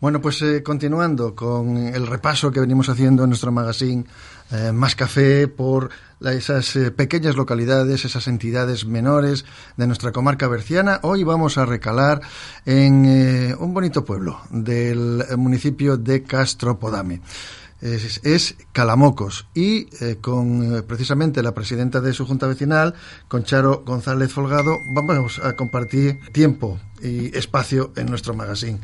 Bueno, pues eh, continuando con el repaso que venimos haciendo en nuestro magazine eh, Más Café por la, esas eh, pequeñas localidades, esas entidades menores de nuestra comarca berciana, hoy vamos a recalar en un bonito pueblo del municipio de Castropodame. Es, Calamocos y con precisamente la presidenta de su junta vecinal, con Charo González Folgado, vamos a compartir tiempo y espacio en nuestro magazine.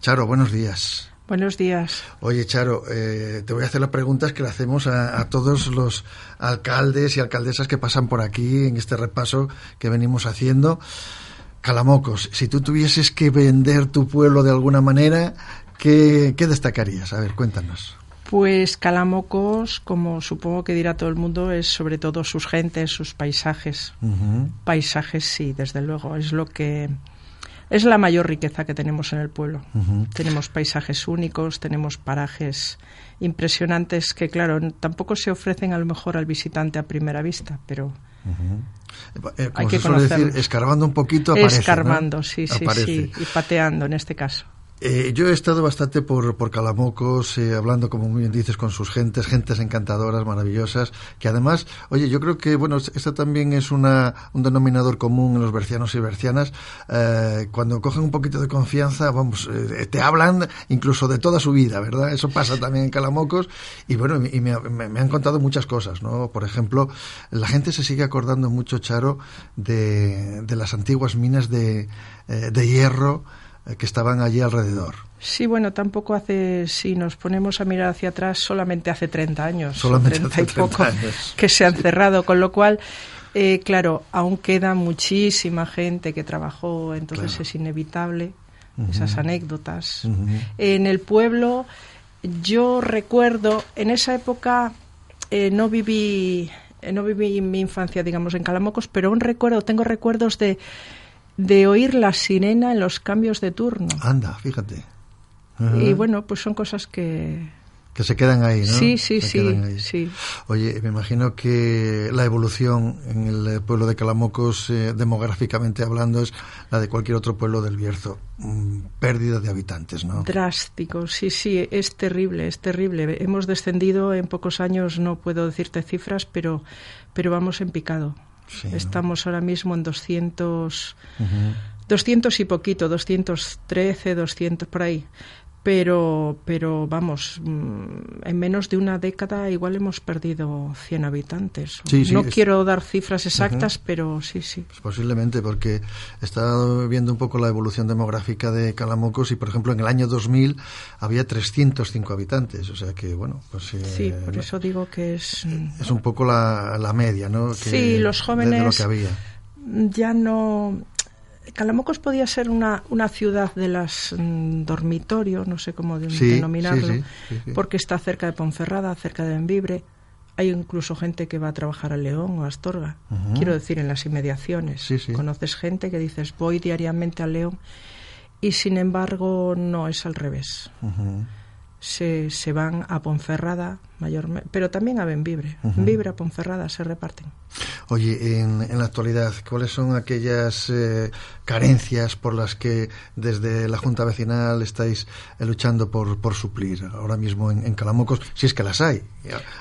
Charo, buenos días. Buenos días. Oye, Charo, eh, te voy a hacer las preguntas que le hacemos a, a, todos los alcaldes y alcaldesas que pasan por aquí en este repaso que venimos haciendo. Calamocos, si tú tuvieses que vender tu pueblo de alguna manera, ¿qué, qué destacarías? A ver, cuéntanos. Pues Calamocos, como supongo que dirá todo el mundo, es sobre todo sus gentes, sus paisajes. Uh -huh. Paisajes, sí, desde luego, es lo que es la mayor riqueza que tenemos en el pueblo. Uh -huh. Tenemos paisajes únicos, tenemos parajes impresionantes que, claro, tampoco se ofrecen a lo mejor al visitante a primera vista, pero uh -huh. eh, hay que conocerlos. Decir, escarbando un poquito aparece, Escarbando, ¿no? sí, sí, aparece. sí, y pateando en este caso. Eh, yo he estado bastante por, por Calamocos, eh, hablando, como muy bien dices, con sus gentes, gentes encantadoras, maravillosas, que además, oye, yo creo que, bueno, esto también es una, un denominador común en los bercianos y bercianas, eh, cuando cogen un poquito de confianza, vamos, eh, te hablan incluso de toda su vida, ¿verdad? Eso pasa también en Calamocos, y bueno, y me, me, me han contado muchas cosas, ¿no? Por ejemplo, la gente se sigue acordando mucho, Charo, de, de las antiguas minas de, eh, de hierro, que estaban allí alrededor. Sí, bueno, tampoco hace, si nos ponemos a mirar hacia atrás, solamente hace 30 años, solamente 30 hace y poco, años. que se han cerrado, con lo cual, eh, claro, aún queda muchísima gente que trabajó, entonces claro. es inevitable uh -huh. esas anécdotas. Uh -huh. En el pueblo, yo recuerdo, en esa época eh, no viví, eh, no viví mi infancia, digamos, en Calamocos, pero un recuerdo, tengo recuerdos de de oír la sirena en los cambios de turno. Anda, fíjate. Uh -huh. Y bueno, pues son cosas que... Que se quedan ahí, ¿no? Sí, sí, se sí, sí. Oye, me imagino que la evolución en el pueblo de Calamocos, eh, demográficamente hablando, es la de cualquier otro pueblo del Bierzo. Mm, pérdida de habitantes, ¿no? Drástico, sí, sí, es terrible, es terrible. Hemos descendido en pocos años, no puedo decirte cifras, pero, pero vamos en picado. Sí, Estamos ¿no? ahora mismo en 200, uh -huh. 200 y poquito, 213, 200 por ahí. Pero, pero vamos, mm, en menos de una década igual hemos perdido 100 habitantes. Sí, sí, no es... quiero dar cifras exactas, uh -huh. pero sí, sí. Pues posiblemente, porque he estado viendo un poco la evolución demográfica de Calamocos y, por ejemplo, en el año 2000 había 305 habitantes. O sea que, bueno, pues... Eh, sí, por eso digo que es... Es un poco la, la media, ¿no? Que, sí, los jóvenes... De lo que había. Ya no Calamocos podía ser una, una ciudad de las mm, dormitorio, no sé cómo de, sí, denominarlo, sí, sí, porque está cerca de Ponferrada, cerca de Benvibre. Hay incluso gente que va a trabajar a León o a Astorga, uh -huh. quiero decir, en las inmediaciones. Conoces gente que dices, voy diariamente a León, y sin embargo no es al revés. Uh -huh. Se, se, van a Ponferrada mayormente, pero también a Benvibre. Uh -huh. Benvibre a Ponferrada se reparten. Oye, en, en, la actualidad, ¿cuáles son aquellas eh, carencias por las que desde la Junta Vecinal estáis eh, luchando por, por, suplir ahora mismo en, en, Calamocos, si es que las hay?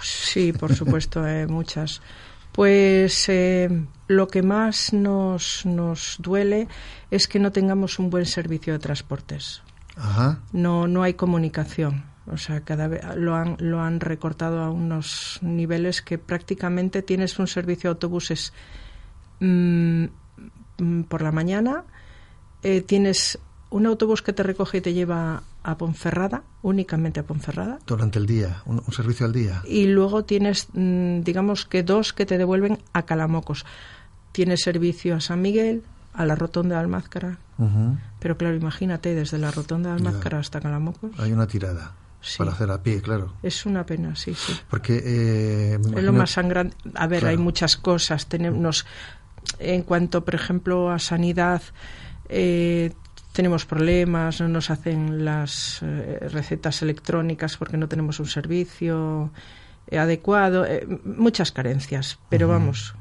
Sí, por supuesto, eh, muchas. Pues eh, lo que más nos, nos duele es que no tengamos un buen servicio de transportes. Ajá. No, no hay comunicación. O sea, cada vez lo han, lo han recortado a unos niveles que prácticamente tienes un servicio de autobuses mmm, por la mañana, eh, tienes un autobús que te recoge y te lleva a Ponferrada, únicamente a Ponferrada. Durante el día, un, un servicio al día. Y luego tienes, mmm, digamos que dos que te devuelven a Calamocos. Tienes servicio a San Miguel, a la rotonda de Almázcara. Uh -huh. Pero claro, imagínate, desde la rotonda de Almázcara ya. hasta Calamocos. Hay una tirada. Sí. Para hacer a pie, claro. Es una pena, sí, sí. Porque. Eh, es lo más sangrante. A ver, claro. hay muchas cosas. Tenemos. En cuanto, por ejemplo, a sanidad, eh, tenemos problemas, no nos hacen las eh, recetas electrónicas porque no tenemos un servicio eh, adecuado, eh, muchas carencias, pero vamos.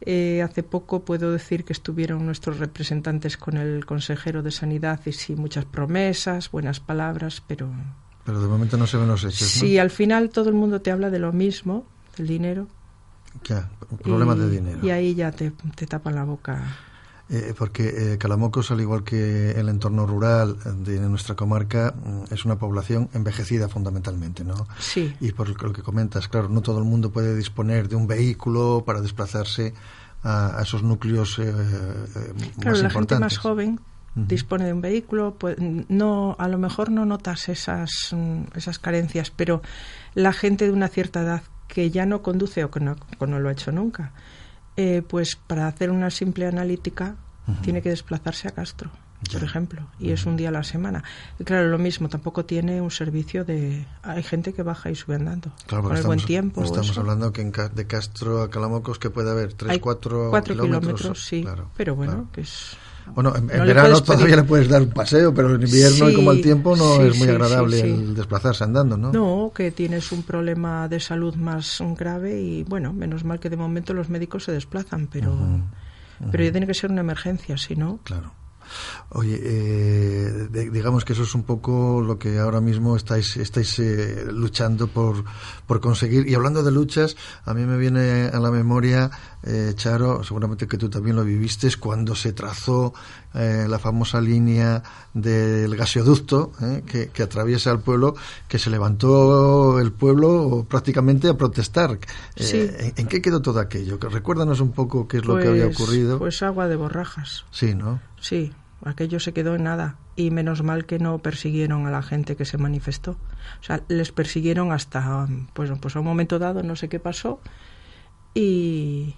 hace poco puedo decir que estuvieron nuestros representantes con el consejero de Sanidad y sí, muchas promesas, buenas palabras, pero... Pero de momento no se ven los hechos. Sí, al final todo el mundo te habla de lo mismo, del dinero. Ya, problemas de dinero. Y ahí ya te, te tapan la boca. Eh, porque eh, Calamocos, al igual que el entorno rural de nuestra comarca, mm, es una población envejecida fundamentalmente, ¿no? Sí. Y por lo que comentas, claro, no todo el mundo puede disponer de un vehículo para desplazarse a, esos núcleos eh, claro, la gente más joven dispone de un vehículo, pues no, a lo mejor no notas esas, mm, esas carencias, pero la gente de una cierta edad que ya no conduce o que no, no lo ha hecho nunca, eh, pues para hacer una simple analítica tiene que desplazarse a Castro, por ejemplo, y es un día a la semana. Y claro, lo mismo, tampoco tiene un servicio de... Hay gente que baja y sube andando, claro, con el buen tiempo. Estamos hablando que de Castro a Calamocos que puede haber 3, 4 cuatro kilómetros. sí, pero bueno, que es bueno, en, verano todavía le puedes dar un paseo, pero en invierno y como el tiempo no es muy agradable el desplazarse andando, ¿no? No, que tienes un problema de salud más grave y bueno, menos mal que de momento los médicos se desplazan, pero, pero ya tiene que ser una emergencia, si no. Claro. Oye, eh, digamos que eso es un poco lo que ahora mismo estáis, estáis eh, luchando por, por conseguir. Y hablando de luchas, a mí me viene a la memoria, eh, Charo, seguramente que tú también lo viviste, cuando se trazó la famosa línea del gasoducto que, que, atraviesa el pueblo, que se levantó el pueblo prácticamente a protestar. ¿en, qué quedó todo aquello? Recuérdanos un poco qué es lo que había pues, ocurrido. Pues agua de borrajas. Sí, ¿no? Sí, aquello se quedó en nada. Y menos mal que no persiguieron a la gente que se manifestó. O sea, les persiguieron hasta, pues, pues a un momento dado, no sé qué pasó. Y,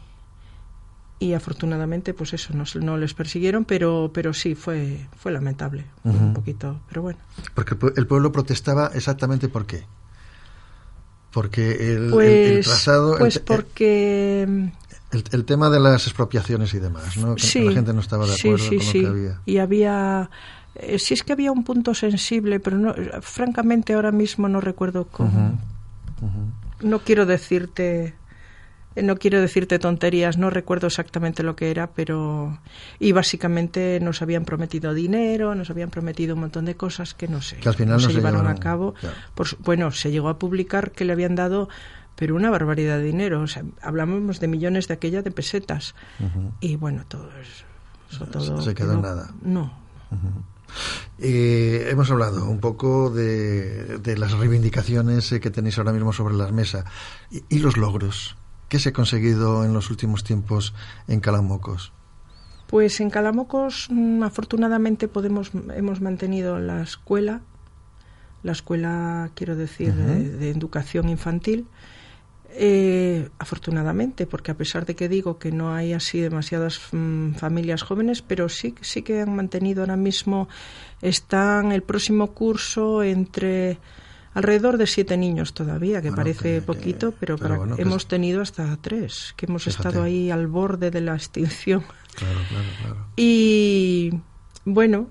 y afortunadamente, pues eso, no, no les persiguieron, pero, pero sí, fue, fue lamentable. Un poquito, pero bueno. Porque el pueblo protestaba exactamente por qué. Porque el, pues, trazado. Pues porque el, tema de las expropiaciones y demás, ¿no? Que la gente no estaba de acuerdo con lo que había. Y había. Eh, sí es que había un punto sensible, pero no, francamente ahora mismo no recuerdo cómo. No quiero decirte. Eh, no quiero decirte tonterías, no recuerdo exactamente lo que era, pero. Y básicamente nos habían prometido dinero, nos habían prometido un montón de cosas que no sé. Que al final no, se, llevaron, a cabo. bueno, se llegó a publicar que le habían dado pero una barbaridad de dinero. O sea, hablamos de millones de aquella de pesetas. Y bueno, todo eso. todo se quedó en nada. No. hemos hablado un poco de, de las reivindicaciones eh, que tenéis ahora mismo sobre la mesa y, los logros. ¿Qué se ha conseguido en los últimos tiempos en Calamocos? Pues en Calamocos, mm, afortunadamente, podemos, hemos mantenido la escuela, la escuela, quiero decir, de, educación infantil, eh, afortunadamente, porque a pesar de que digo que no hay así demasiadas mm, familias jóvenes, pero sí, sí que han mantenido ahora mismo, están el próximo curso entre alrededor de siete niños todavía, que parece poquito, pero, hemos tenido hasta tres, que hemos estado ahí al borde de la extinción. y bueno,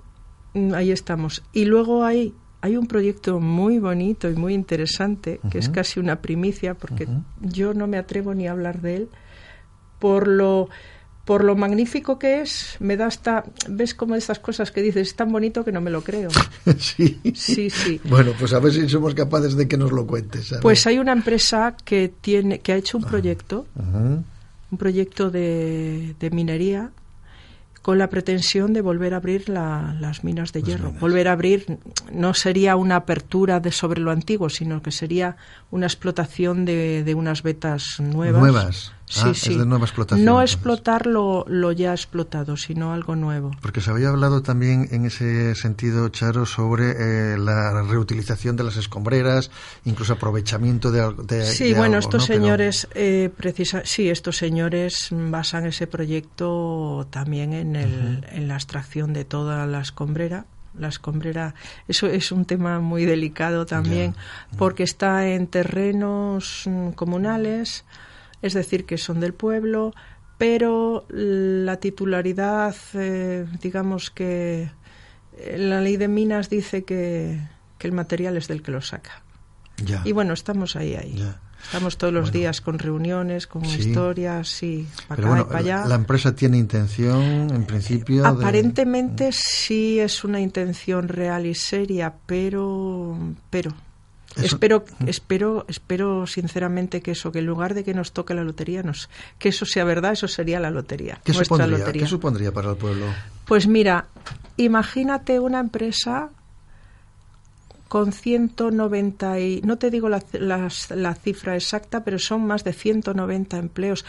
ahí estamos. Y luego hay hay un proyecto muy bonito y muy interesante, que es casi una primicia, porque yo no me atrevo ni a hablar de él, por lo por lo magnífico que es, me da hasta, ves como estas cosas que dices, es tan bonito que no me lo creo. sí. Sí, sí. Bueno, pues a ver si somos capaces de que nos lo cuentes. Pues hay una empresa que tiene, que ha hecho un proyecto, un proyecto de, de minería con la pretensión de volver a abrir las minas de hierro. Volver a abrir no sería una apertura de sobre lo antiguo, sino que sería una explotación de, de unas vetas nuevas. Nuevas. Sí, ah, sí. Es de nueva explotación. No explotar lo, lo, ya explotado, sino algo nuevo. Porque se había hablado también en ese sentido, Charo, sobre eh, la reutilización de las escombreras, incluso aprovechamiento de, de Sí, bueno, estos señores, eh, precisa, sí, estos señores basan ese proyecto también en, el, en la extracción de toda la escombrera la escombrera, eso es un tema muy delicado también, porque está en terrenos mm, comunales, es decir, que son del pueblo, pero la titularidad, eh, digamos que eh, la ley de minas dice que, que el material es del que lo saca. Ya. Y bueno, estamos ahí, ahí. Ya. Estamos todos los días con reuniones, con Sí. historias, sí, para Pero acá bueno, y para allá. la empresa tiene intención, en principio. de- Aparentemente sí es una intención real y seria, pero pero espero espero espero sinceramente que eso que en lugar de que nos toque la lotería nos que eso sea verdad, eso sería la lotería, ¿Qué nuestra supondría, lotería. ¿Qué supondría para el pueblo? Pues mira, imagínate una empresa con 190 y no te digo la, la cifra exacta, pero son más de 190 empleos.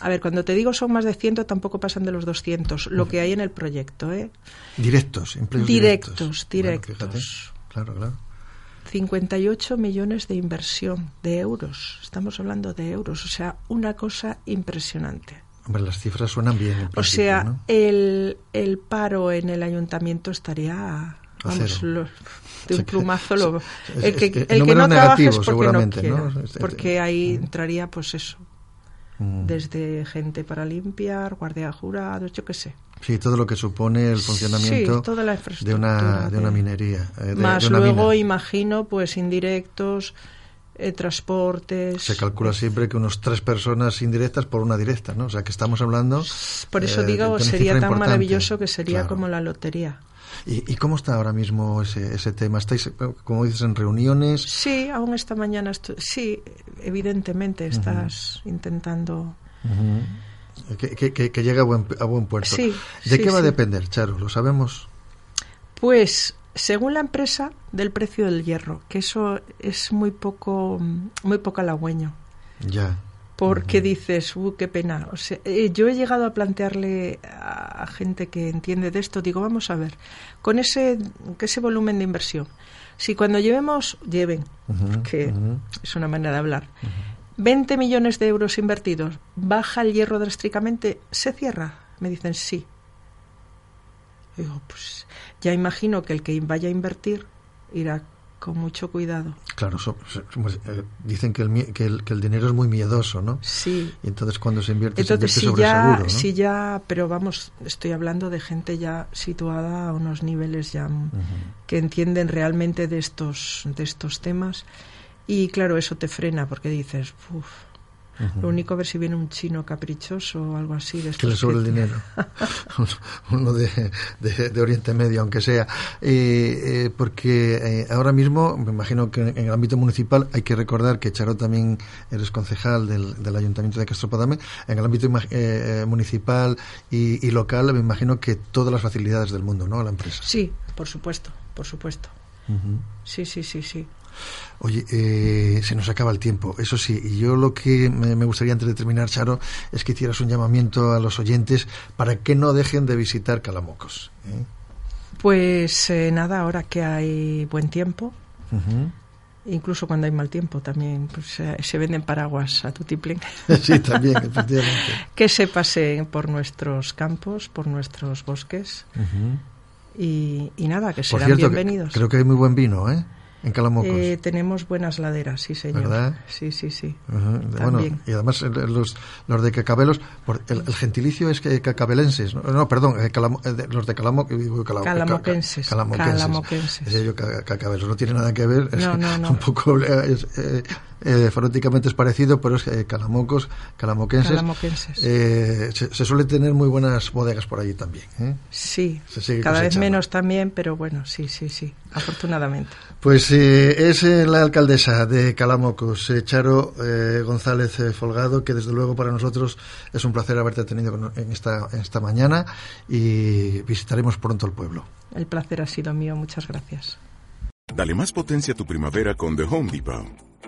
A ver, cuando te digo son más de 100 tampoco pasan de los 200, lo que hay en el proyecto, ¿eh? Directos, empleos Directos, directos. directos. Bueno, fíjate. Claro, claro. 58 millones de inversión de euros. Estamos hablando de euros, o sea, una cosa impresionante. Hombre, las cifras suenan bien. en O sea, ¿no? el, el paro en el ayuntamiento estaría vamos, lo- de un plumazo. Lo, el que, el que no trabaja negativo, es porque no quiera, ¿no? Porque ahí entraría, pues eso, Mm. desde gente para limpiar, guardia jurados, yo qué sé. Sí, todo lo que supone el funcionamiento Sí, toda la de una, de una minería. eh, de- Más de una luego, mina. imagino, pues indirectos, eh, transportes. Se calcula siempre que unos tres personas indirectas por una directa, ¿no? O sea, que estamos hablando... Por eso eh, digo, sería tan importante. maravilloso que sería Claro. como la lotería. ¿Y, y cómo está ahora mismo ese, ese tema? ¿Estáis, como dices, en reuniones? Sí, aún esta mañana, sí, evidentemente estás intentando. Que- que- que llegue a buen, a buen puerto. Sí, ¿De sí, qué va a depender, Charo? ¿Lo sabemos? Pues, según la empresa, del precio del hierro, que eso es muy poco, muy poco halagüeño. Ya. Porque dices, uh, qué pena. O sea, eh, yo he llegado a plantearle a, a gente que entiende de esto, digo, vamos a ver, con ese, ese volumen de inversión, si cuando llevemos, lleven, que es una manera de hablar, 20 millones de euros invertidos, baja el hierro drásticamente, ¿se cierra? Me dicen sí. Digo, pues ya imagino que el que vaya a invertir irá con mucho cuidado. Claro, so- so- pues, eh, dicen que el, que, el, que el dinero es muy miedoso, ¿no? Sí. Y entonces cuando se invierte, Entonces, se si invierte sobre ya, seguro, ¿no? si ya, pero vamos, estoy hablando de gente ya situada a unos niveles ya mm, que entienden realmente de estos, de estos temas. Y claro, eso te frena porque dices, uff, lo único a ver si viene un chino caprichoso o algo así. De que le sobre el dinero. Uno de, de- de Oriente Medio, aunque sea. Eh, eh, porque eh, ahora mismo, me imagino que en el ámbito municipal hay que recordar que Charo también eres concejal del, del Ayuntamiento de Castropadame. En el ámbito eh, eh, municipal y, y local, me imagino que todas las facilidades del mundo, ¿no? A la empresa. Sí, por supuesto, por supuesto. Sí, sí, sí, sí. Oye, eh, se nos acaba el tiempo, eso sí, y yo lo que me, gustaría antes de terminar, Charo, es que hicieras un llamamiento a los oyentes para que no dejen de visitar Calamocos. ¿eh? Pues eh, nada, ahora que hay buen tiempo, incluso cuando hay mal tiempo también pues, se venden paraguas a tutiplén. Sí, también, efectivamente. que se paseen por nuestros campos, por nuestros bosques y, y nada, que Por serán que- bienvenidos. creo que hay muy buen vino, ¿eh? En Calamocos. Eh, tenemos buenas laderas, sí señor. ¿Verdad? Sí, sí, sí. Ujú. Bueno, también. y además los, los de Cacabelos, por- el, el gentilicio es que cacabelenses, no, no, perdón, eh, calamo- eh, los de Calamo, digo, cala- Calamoquenses, ca- calamoquenses. calamoquenses. Yo ca- Cacabelos, no tiene nada que ver, es No, no, no. un poco, eh, es, eh, eh, fonéticamente es parecido, pero es eh, calamocos, calamoquenses. Calamoquenses. Eh, se, se suele tener muy buenas bodegas por allí también. ¿eh? Sí, Se sigue cada vez menos también, pero bueno, sí, sí, sí, afortunadamente. Pues eh, es eh, la alcaldesa de Calamocos, eh, Charo eh, González eh, Folgado, que desde luego para nosotros es un placer haberte tenido con- en esta, en esta mañana y visitaremos pronto el pueblo. El placer ha sido mío, muchas gracias. Dale más potencia a tu primavera con The Home Depot.